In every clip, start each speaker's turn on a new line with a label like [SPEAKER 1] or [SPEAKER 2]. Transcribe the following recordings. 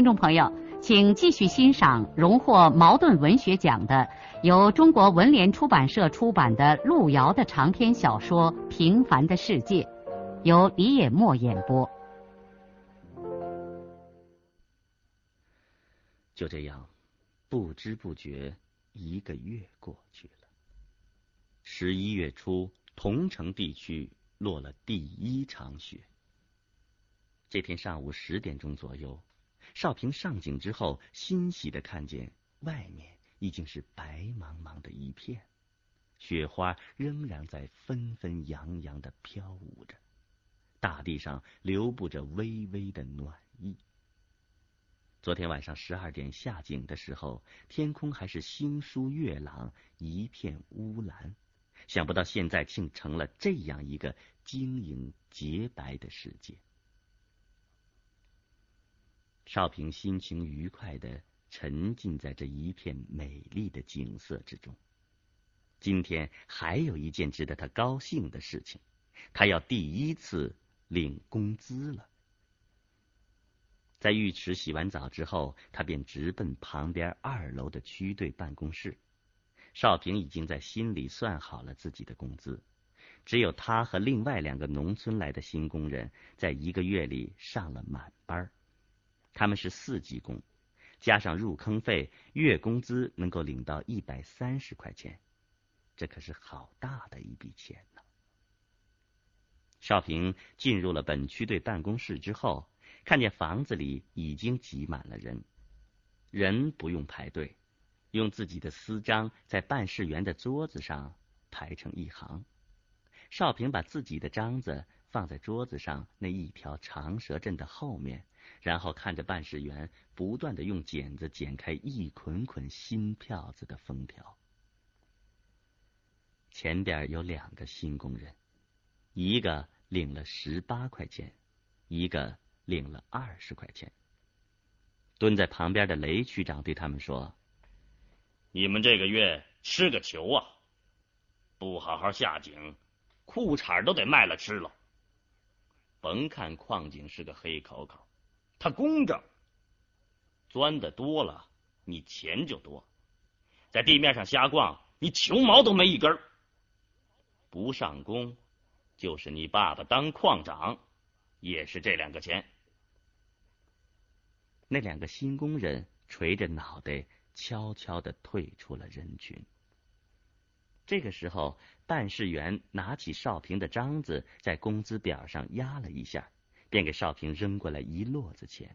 [SPEAKER 1] 听众朋友，请继续欣赏荣获茅盾文学奖的、由中国文联出版社出版的路遥的长篇小说《平凡的世界》，由李野墨演播。
[SPEAKER 2] 就这样，不知不觉一个月过去了。十一月初，桐城地区落了第一场雪。这天上午十点钟左右。少平上井之后，欣喜的看见外面已经是白茫茫的一片，雪花仍然在纷纷扬扬的飘舞着，大地上流布着微微的暖意。昨天晚上十二点下井的时候，天空还是星疏月朗，一片乌蓝，想不到现在竟成了这样一个晶莹洁白的世界。少平心情愉快的沉浸在这一片美丽的景色之中。今天还有一件值得他高兴的事情，他要第一次领工资了。在浴池洗完澡之后，他便直奔旁边二楼的区队办公室。少平已经在心里算好了自己的工资，只有他和另外两个农村来的新工人，在一个月里上了满班。他们是四级工，加上入坑费，月工资能够领到一百三十块钱，这可是好大的一笔钱呢。少平进入了本区队办公室之后，看见房子里已经挤满了人，人不用排队，用自己的私章在办事员的桌子上排成一行。少平把自己的章子放在桌子上那一条长蛇阵的后面。然后看着办事员不断的用剪子剪开一捆捆新票子的封条。前边有两个新工人，一个领了十八块钱，一个领了二十块钱。蹲在旁边的雷区长对他们说：“
[SPEAKER 3] 你们这个月吃个球啊！不好好下井，裤衩都得卖了吃了。甭看矿井是个黑口口。”他公正，钻的多了，你钱就多；在地面上瞎逛，你球毛都没一根不上工，就是你爸爸当矿长，也是这两个钱。
[SPEAKER 2] 那两个新工人垂着脑袋，悄悄的退出了人群。这个时候，办事员拿起少平的章子，在工资表上压了一下。便给少平扔过来一摞子钱，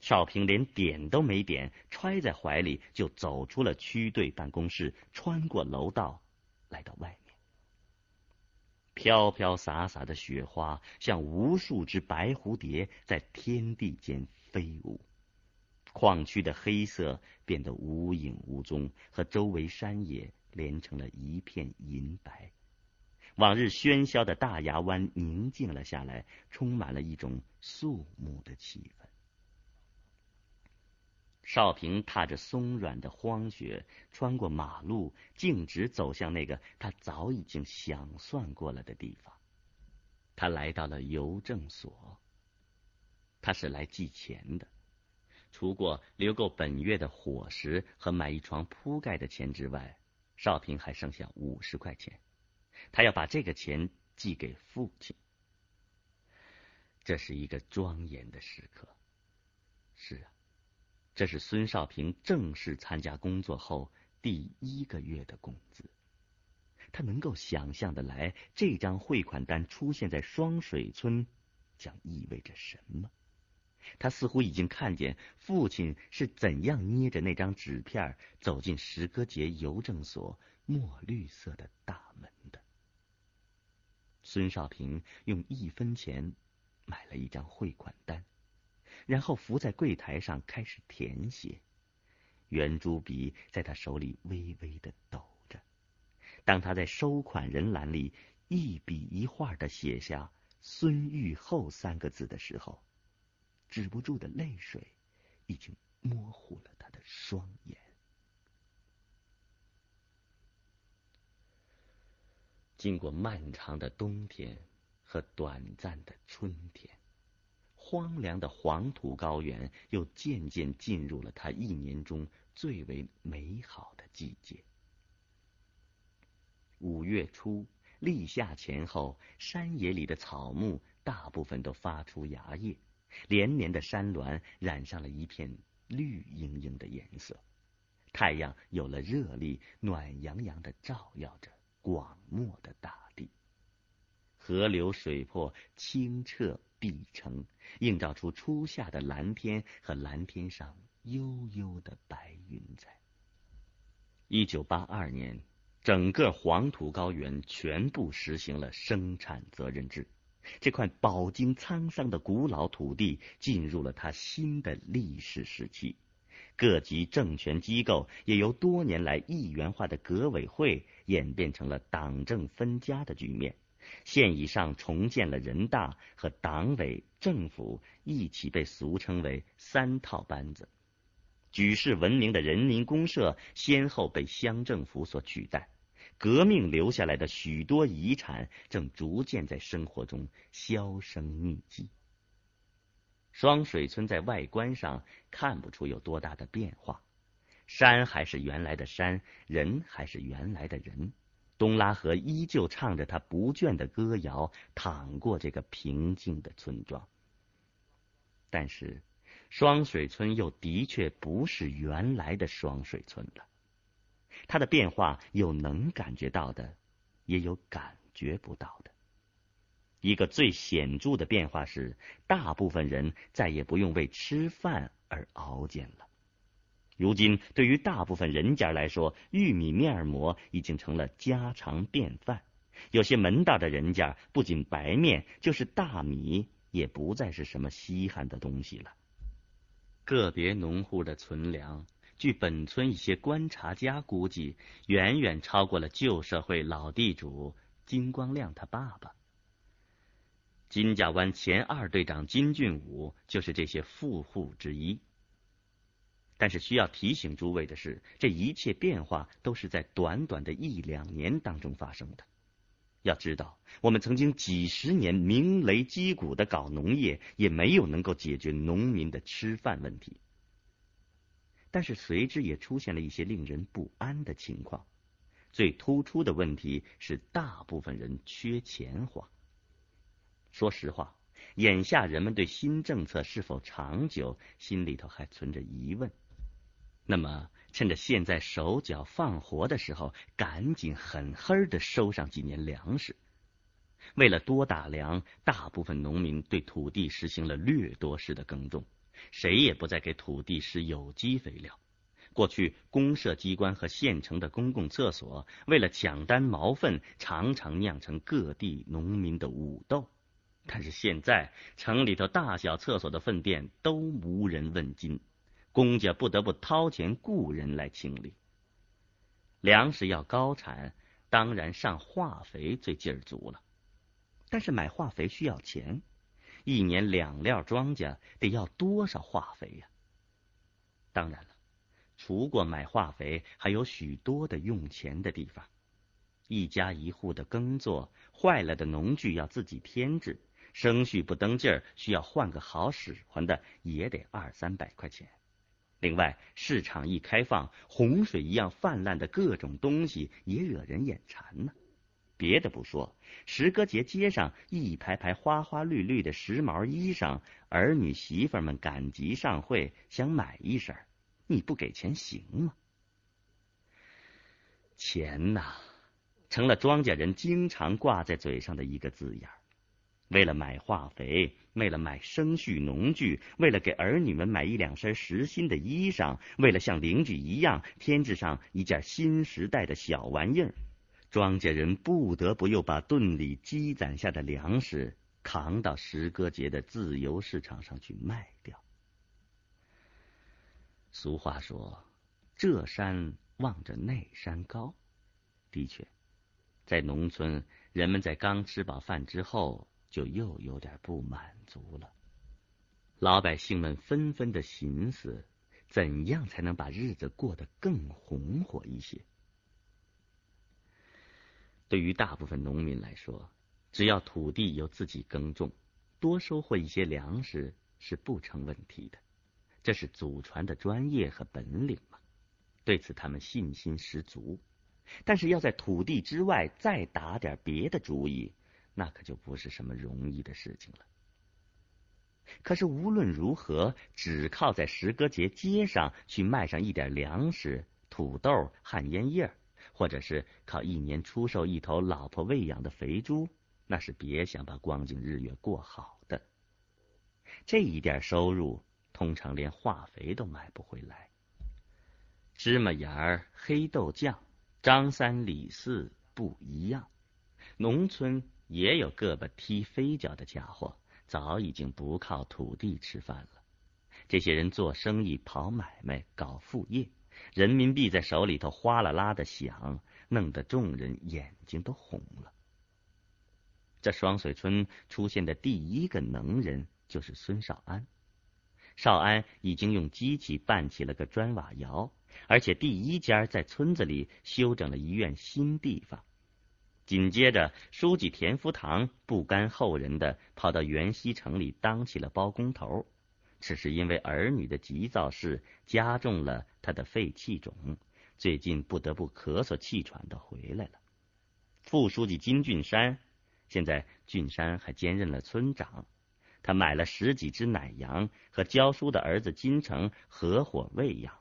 [SPEAKER 2] 少平连点都没点，揣在怀里就走出了区队办公室，穿过楼道，来到外面。飘飘洒洒的雪花像无数只白蝴蝶在天地间飞舞，矿区的黑色变得无影无踪，和周围山野连成了一片银白。往日喧嚣的大牙湾宁静了下来，充满了一种肃穆的气氛。少平踏着松软的荒雪，穿过马路，径直走向那个他早已经想算过了的地方。他来到了邮政所。他是来寄钱的，除过留够本月的伙食和买一床铺盖的钱之外，少平还剩下五十块钱。他要把这个钱寄给父亲，这是一个庄严的时刻。是啊，这是孙少平正式参加工作后第一个月的工资。他能够想象的来，这张汇款单出现在双水村，将意味着什么？他似乎已经看见父亲是怎样捏着那张纸片走进石歌节邮政所墨绿色的大门。孙少平用一分钱买了一张汇款单，然后伏在柜台上开始填写，圆珠笔在他手里微微的抖着。当他在收款人栏里一笔一画的写下“孙玉厚”三个字的时候，止不住的泪水已经模糊了他的双眼。经过漫长的冬天和短暂的春天，荒凉的黄土高原又渐渐进入了他一年中最为美好的季节。五月初，立夏前后，山野里的草木大部分都发出芽叶，连年的山峦染上了一片绿莹莹的颜色，太阳有了热力，暖洋洋的照耀着。广漠的大地，河流水泊清澈碧澄，映照出初夏的蓝天和蓝天上悠悠的白云彩。一九八二年，整个黄土高原全部实行了生产责任制，这块饱经沧桑的古老土地进入了它新的历史时期。各级政权机构也由多年来一元化的革委会演变成了党政分家的局面。县以上重建了人大和党委政府一起被俗称为“三套班子”。举世闻名的人民公社先后被乡政府所取代。革命留下来的许多遗产正逐渐在生活中销声匿迹。双水村在外观上看不出有多大的变化，山还是原来的山，人还是原来的人。东拉河依旧唱着他不倦的歌谣，淌过这个平静的村庄。但是，双水村又的确不是原来的双水村了。它的变化有能感觉到的，也有感觉不到的。一个最显著的变化是，大部分人再也不用为吃饭而熬煎了。如今，对于大部分人家来说，玉米面馍已经成了家常便饭。有些门道的人家，不仅白面，就是大米也不再是什么稀罕的东西了。个别农户的存粮，据本村一些观察家估计，远远超过了旧社会老地主金光亮他爸爸。金家湾前二队长金俊武就是这些富户之一。但是需要提醒诸位的是，这一切变化都是在短短的一两年当中发生的。要知道，我们曾经几十年鸣雷击鼓的搞农业，也没有能够解决农民的吃饭问题。但是随之也出现了一些令人不安的情况。最突出的问题是，大部分人缺钱花。说实话，眼下人们对新政策是否长久，心里头还存着疑问。那么，趁着现在手脚放活的时候，赶紧狠狠的收上几年粮食。为了多打粮，大部分农民对土地实行了掠夺式的耕种，谁也不再给土地施有机肥料。过去，公社机关和县城的公共厕所为了抢单毛粪，常常酿成各地农民的武斗。但是现在城里头大小厕所的粪便都无人问津，公家不得不掏钱雇人来清理。粮食要高产，当然上化肥最劲儿足了。但是买化肥需要钱，一年两料庄稼得要多少化肥呀？当然了，除过买化肥，还有许多的用钱的地方。一家一户的耕作坏了的农具要自己添置。生序不登劲儿，需要换个好使唤的，也得二三百块钱。另外，市场一开放，洪水一样泛滥的各种东西也惹人眼馋呢。别的不说，石歌节街上一排排花花绿绿的时髦衣裳，儿女媳妇们赶集上会，想买一身，你不给钱行吗？钱呐，成了庄稼人经常挂在嘴上的一个字眼儿。为了买化肥，为了买生畜农具，为了给儿女们买一两身实心的衣裳，为了像邻居一样添置上一件新时代的小玩意儿，庄稼人不得不又把顿里积攒下的粮食扛到石歌节的自由市场上去卖掉。俗话说：“这山望着那山高。”的确，在农村，人们在刚吃饱饭之后，就又有点不满足了。老百姓们纷纷的寻思，怎样才能把日子过得更红火一些？对于大部分农民来说，只要土地由自己耕种，多收获一些粮食是不成问题的。这是祖传的专业和本领嘛？对此，他们信心十足。但是要在土地之外再打点别的主意，那可就不是什么容易的事情了。可是无论如何，只靠在石歌节街上去卖上一点粮食、土豆、旱烟叶，或者是靠一年出售一头老婆喂养的肥猪，那是别想把光景日月过好的。这一点收入，通常连化肥都买不回来。芝麻盐儿、黑豆酱。张三李四不一样，农村也有个把踢飞脚的家伙，早已经不靠土地吃饭了。这些人做生意、跑买卖、搞副业，人民币在手里头哗啦啦的响，弄得众人眼睛都红了。这双水村出现的第一个能人就是孙少安。少安已经用机器办起了个砖瓦窑。而且第一家在村子里修整了一院新地方，紧接着书记田福堂不甘后人的跑到元溪城里当起了包工头，只是因为儿女的急躁事加重了他的肺气肿，最近不得不咳嗽气喘的回来了。副书记金俊山，现在俊山还兼任了村长，他买了十几只奶羊和教书的儿子金城合伙喂养。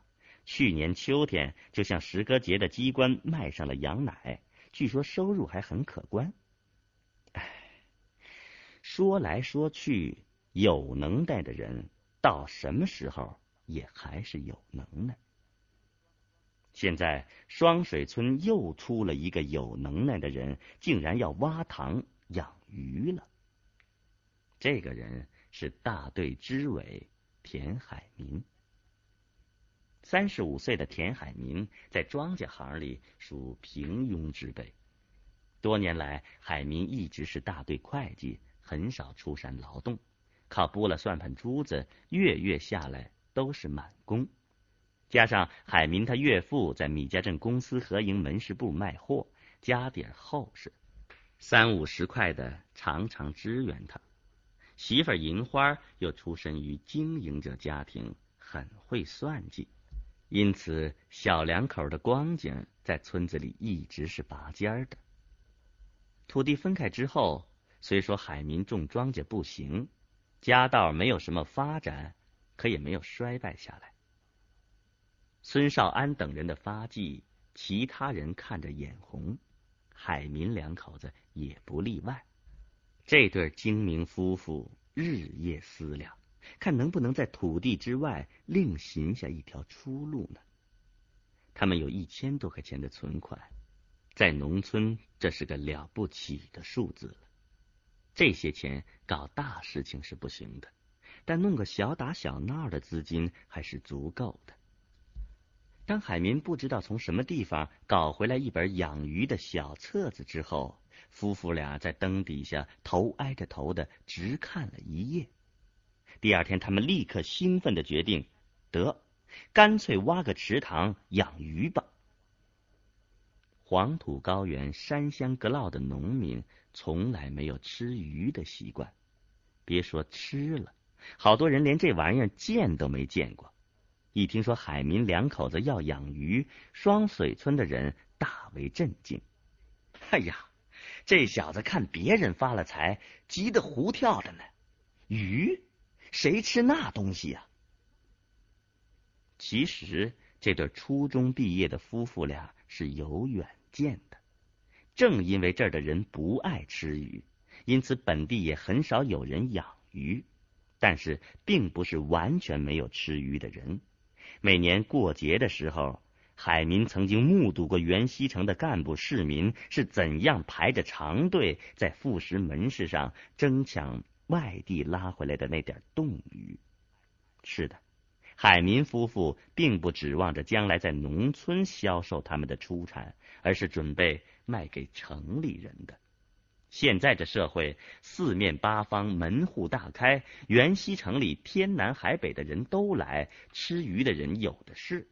[SPEAKER 2] 去年秋天，就向石歌节的机关卖上了羊奶，据说收入还很可观。唉，说来说去，有能耐的人到什么时候也还是有能耐。现在双水村又出了一个有能耐的人，竟然要挖塘养鱼了。这个人是大队支委田海民。三十五岁的田海民在庄稼行里属平庸之辈。多年来，海民一直是大队会计，很少出山劳动，靠拨了算盘珠子，月月下来都是满工。加上海民他岳父在米家镇公司合营门市部卖货，家底厚实，三五十块的常常支援他。媳妇银花又出身于经营者家庭，很会算计。因此，小两口的光景在村子里一直是拔尖的。土地分开之后，虽说海民种庄稼不行，家道没有什么发展，可也没有衰败下来。孙少安等人的发迹，其他人看着眼红，海民两口子也不例外。这对精明夫妇日夜思量。看能不能在土地之外另寻下一条出路呢？他们有一千多块钱的存款，在农村这是个了不起的数字了。这些钱搞大事情是不行的，但弄个小打小闹的资金还是足够的。当海民不知道从什么地方搞回来一本养鱼的小册子之后，夫妇俩在灯底下头挨着头的直看了一夜。第二天，他们立刻兴奋的决定：得，干脆挖个池塘养鱼吧。黄土高原、山乡隔涝的农民从来没有吃鱼的习惯，别说吃了，好多人连这玩意儿见都没见过。一听说海民两口子要养鱼，双水村的人大为震惊。哎呀，这小子看别人发了财，急得胡跳的呢。鱼？谁吃那东西呀？其实这对初中毕业的夫妇俩是有远见的。正因为这儿的人不爱吃鱼，因此本地也很少有人养鱼。但是，并不是完全没有吃鱼的人。每年过节的时候，海民曾经目睹过原西城的干部市民是怎样排着长队在副食门市上争抢。外地拉回来的那点冻鱼，是的，海民夫妇并不指望着将来在农村销售他们的出产，而是准备卖给城里人的。现在这社会，四面八方门户大开，元溪城里天南海北的人都来，吃鱼的人有的是。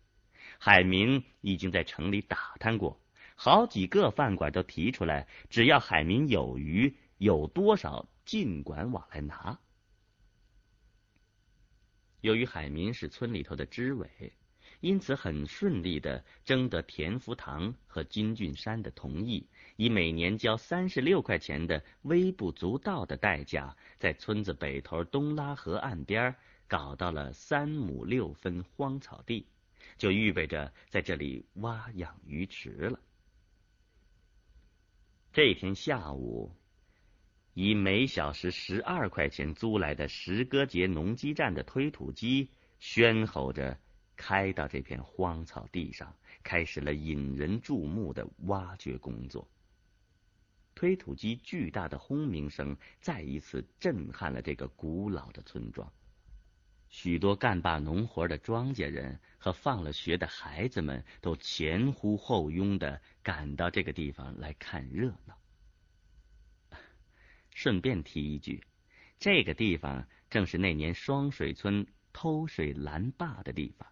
[SPEAKER 2] 海民已经在城里打探过，好几个饭馆都提出来，只要海民有鱼，有多少尽管往来拿。由于海民是村里头的支委。因此，很顺利的征得田福堂和金俊山的同意，以每年交三十六块钱的微不足道的代价，在村子北头东拉河岸边搞到了三亩六分荒草地，就预备着在这里挖养鱼池了。这天下午，以每小时十二块钱租来的石歌节农机站的推土机喧吼着。开到这片荒草地上，开始了引人注目的挖掘工作。推土机巨大的轰鸣声再一次震撼了这个古老的村庄。许多干罢农活的庄稼人和放了学的孩子们都前呼后拥的赶到这个地方来看热闹。顺便提一句，这个地方正是那年双水村偷水拦坝的地方。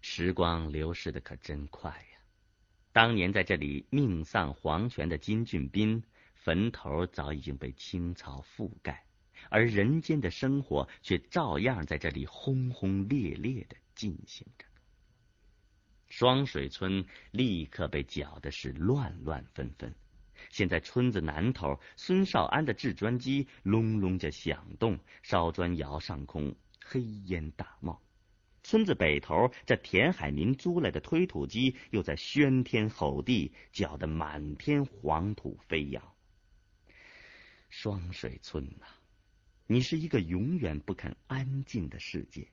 [SPEAKER 2] 时光流逝的可真快呀！当年在这里命丧黄泉的金俊斌，坟头早已经被青草覆盖，而人间的生活却照样在这里轰轰烈烈的进行着。双水村立刻被搅的是乱乱纷纷。现在村子南头，孙少安的制砖机隆隆着响动，烧砖窑上空黑烟大冒。村子北头，这田海民租来的推土机又在喧天吼地，搅得满天黄土飞扬。双水村呐，你是一个永远不肯安静的世界。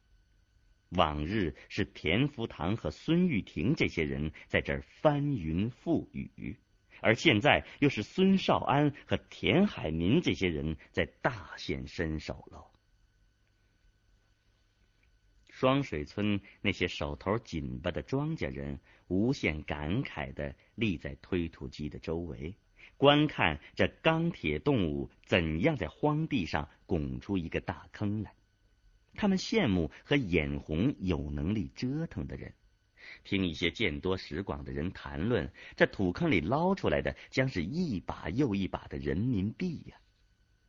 [SPEAKER 2] 往日是田福堂和孙玉婷这些人在这儿翻云覆雨，而现在又是孙少安和田海民这些人在大显身手喽。双水村那些手头紧巴的庄稼人，无限感慨的立在推土机的周围，观看这钢铁动物怎样在荒地上拱出一个大坑来。他们羡慕和眼红有能力折腾的人，听一些见多识广的人谈论，这土坑里捞出来的将是一把又一把的人民币呀。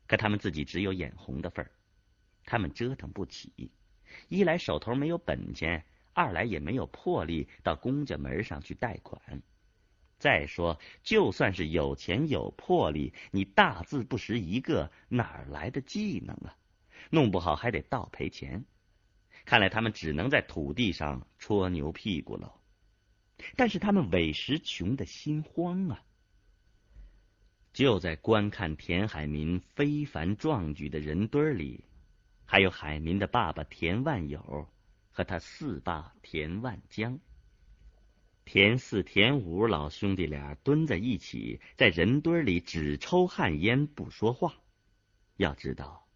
[SPEAKER 2] 可他们自己只有眼红的份儿，他们折腾不起。一来手头没有本钱，二来也没有魄力到公家门上去贷款。再说，就算是有钱有魄力，你大字不识一个，哪来的技能啊？弄不好还得倒赔钱。看来他们只能在土地上戳牛屁股喽。但是他们委实穷的心慌啊！就在观看田海民非凡壮举的人堆里。还有海民的爸爸田万友和他四爸田万江，田四、田五老兄弟俩蹲在一起，在人堆里只抽旱烟不说话。要知道，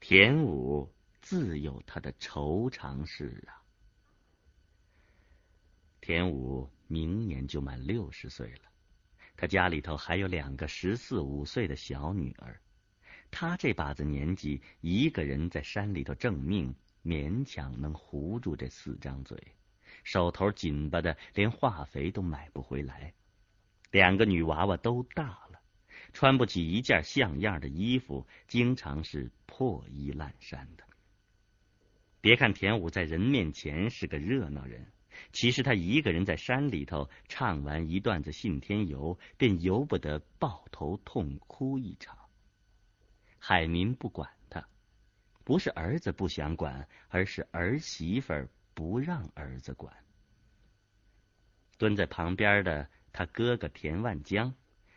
[SPEAKER 2] 田五自有他的愁肠事啊。田武明年就满六十岁了，他家里头还有两个十四五岁的小女儿。他这把子年纪，一个人在山里头挣命，勉强能糊住这四张嘴，手头紧巴的连化肥都买不回来。两个女娃娃都大了，穿不起一件像样的衣服，经常是破衣烂衫的。别看田武在人面前是个热闹人，其实他一个人在山里头唱完一段子信天游，便由不得抱头痛哭一场。海民不管他，不是儿子不想管，而是儿媳妇不让儿子管。蹲在旁边的他哥哥田万江，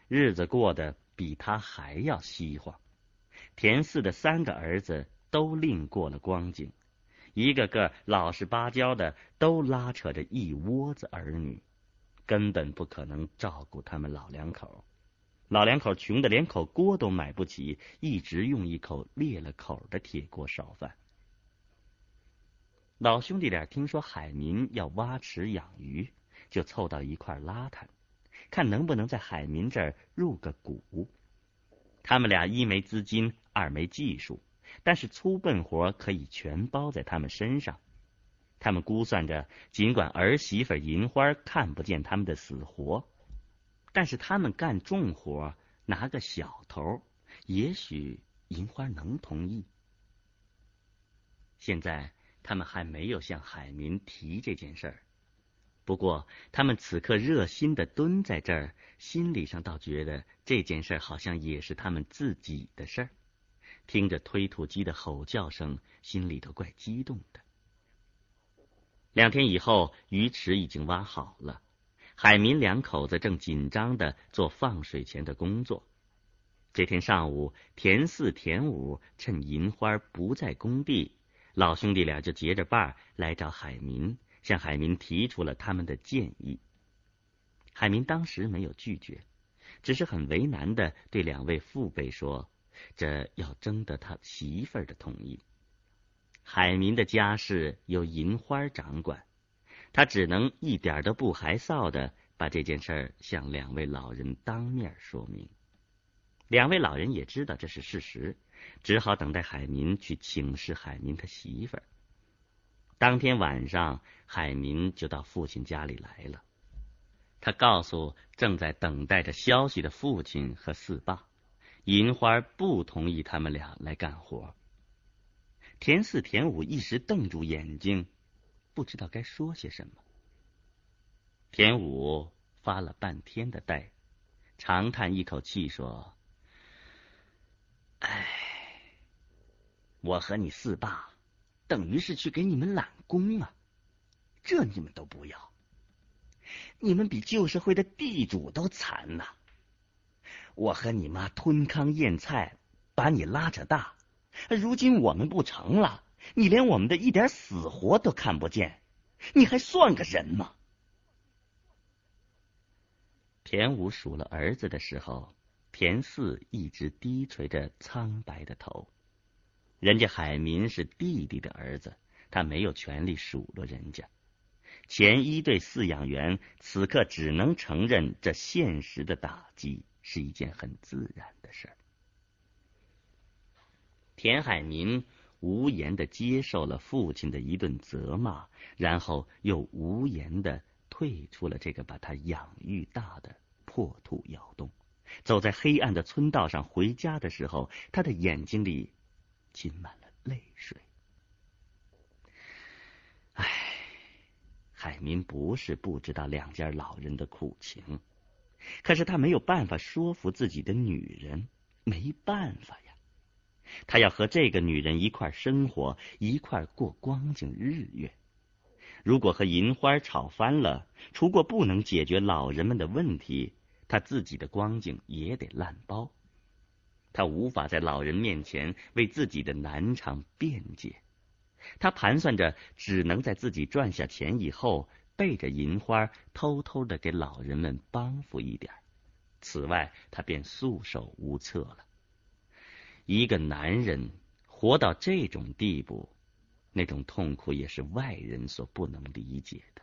[SPEAKER 2] 日子过得比他还要稀慌。田四的三个儿子都另过了光景，一个个老实巴交的，都拉扯着一窝子儿女，根本不可能照顾他们老两口。老两口穷的连口锅都买不起，一直用一口裂了口的铁锅烧饭。老兄弟俩听说海民要挖池养鱼，就凑到一块拉谈，看能不能在海民这儿入个股。他们俩一没资金，二没技术，但是粗笨活可以全包在他们身上。他们估算着，尽管儿媳妇银花看不见他们的死活，但是他们干重活，拿个小头，也许银花能同意。现在他们还没有向海民提这件事儿，不过他们此刻热心的蹲在这儿，心理上倒觉得这件事好像也是他们自己的事儿。听着推土机的吼叫声，心里头怪激动的。两天以后，鱼池已经挖好了，海民两口子正紧张的做放水前的工作。这天上午，田四、田五趁银花不在工地。老兄弟俩就结着伴儿来找海民，向海民提出了他们的建议。海民当时没有拒绝，只是很为难的对两位父辈说：“这要征得他媳妇儿的同意。海民的家事由银花掌管，他只能一点都不害臊的把这件事儿向两位老人当面说明。两位老人也知道这是事实。”只好等待海民去请示海民他媳妇儿。当天晚上，海民就到父亲家里来了。他告诉正在等待着消息的父亲和四爸，银花不同意他们俩来干活。田四、田五一时瞪住眼睛，不知道该说些什么。田五发了半天的呆，长叹一口气说：“唉。”我和你四爸，等于是去给你们揽工啊，这你们都不要，你们比旧社会的地主都惨呐！我和你妈吞糠咽菜，把你拉扯大，如今我们不成了，你连我们的一点死活都看不见，你还算个人吗？田五数了儿子的时候，田四一直低垂着苍白的头。人家海民是弟弟的儿子，他没有权利数落人家。前一对饲养员此刻只能承认，这现实的打击是一件很自然的事儿。田海民无言的接受了父亲的一顿责骂，然后又无言的退出了这个把他养育大的破土窑洞。走在黑暗的村道上回家的时候，他的眼睛里。浸满了泪水。唉，海民不是不知道两家老人的苦情，可是他没有办法说服自己的女人，没办法呀。他要和这个女人一块生活，一块过光景日月。如果和银花吵翻了，除过不能解决老人们的问题，他自己的光景也得烂包。他无法在老人面前为自己的难场辩解，他盘算着只能在自己赚下钱以后，背着银花偷偷的给老人们帮扶一点。此外，他便束手无策了。一个男人活到这种地步，那种痛苦也是外人所不能理解的。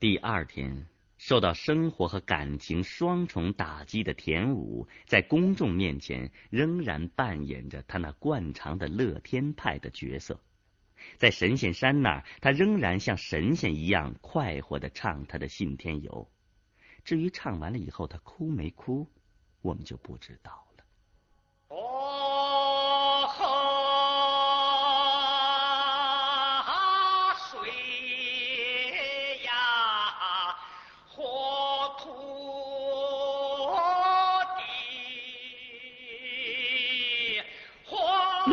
[SPEAKER 2] 第二天。受到生活和感情双重打击的田武，在公众面前仍然扮演着他那惯常的乐天派的角色。在神仙山那儿，他仍然像神仙一样快活的唱他的信天游。至于唱完了以后他哭没哭，我们就不知道了。